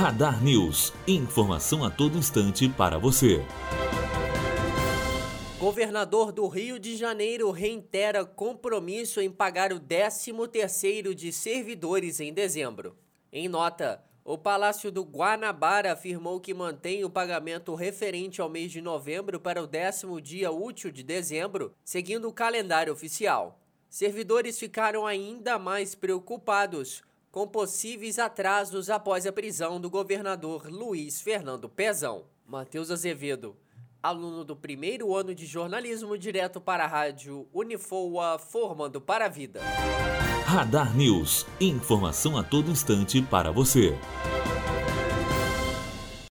Radar News. Informação a todo instante para você. Governador do Rio de Janeiro reitera compromisso em pagar o 13º de servidores em dezembro. Em nota, o Palácio do Guanabara afirmou que mantém o pagamento referente ao mês de novembro para o décimo dia útil de dezembro, seguindo o calendário oficial. Servidores ficaram ainda mais preocupados com possíveis atrasos após a prisão do governador Luiz Fernando Pezão. Matheus Azevedo, aluno do primeiro ano de jornalismo direto para a rádio Unifoa, formando para a vida. Radar News. Informação a todo instante para você.